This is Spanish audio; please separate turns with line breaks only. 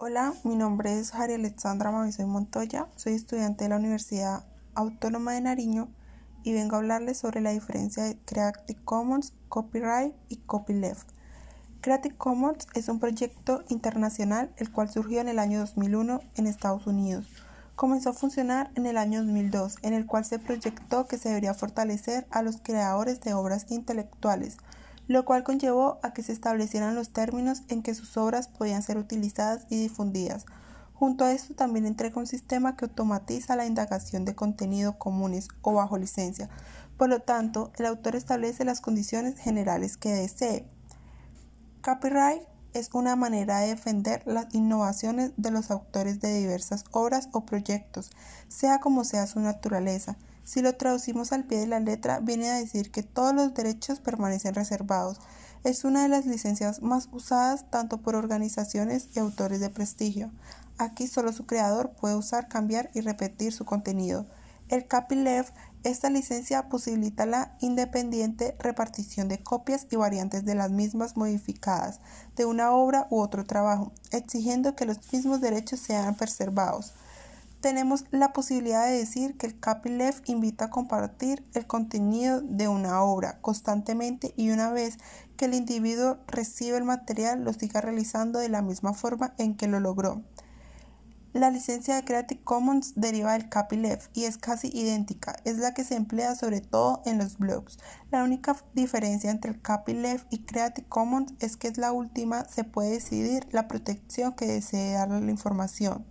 Hola, mi nombre es Jari Alexandra Mavisoy Montoya, soy estudiante de la Universidad Autónoma de Nariño y vengo a hablarles sobre la diferencia de Creative Commons, Copyright y Copyleft. Creative Commons es un proyecto internacional el cual surgió en el año 2001 en Estados Unidos. Comenzó a funcionar en el año 2002, en el cual se proyectó que se debería fortalecer a los creadores de obras intelectuales, lo cual conllevó a que se establecieran los términos en que sus obras podían ser utilizadas y difundidas. Junto a esto también entrega un sistema que automatiza la indagación de contenido comunes o bajo licencia. Por lo tanto, el autor establece las condiciones generales que desee. Copyright es una manera de defender las innovaciones de los autores de diversas obras o proyectos, sea como sea su naturaleza. Si lo traducimos al pie de la letra, viene a decir que todos los derechos permanecen reservados. Es una de las licencias más usadas tanto por organizaciones y autores de prestigio. Aquí solo su creador puede usar, cambiar y repetir su contenido. El copyleft esta licencia posibilita la independiente repartición de copias y variantes de las mismas modificadas de una obra u otro trabajo, exigiendo que los mismos derechos sean preservados. Tenemos la posibilidad de decir que el copyleft invita a compartir el contenido de una obra constantemente y una vez que el individuo recibe el material lo siga realizando de la misma forma en que lo logró. La licencia de Creative Commons deriva del copyleft y es casi idéntica, es la que se emplea sobre todo en los blogs. La única diferencia entre el copyleft y Creative Commons es que es la última se puede decidir la protección que desee dar a la información.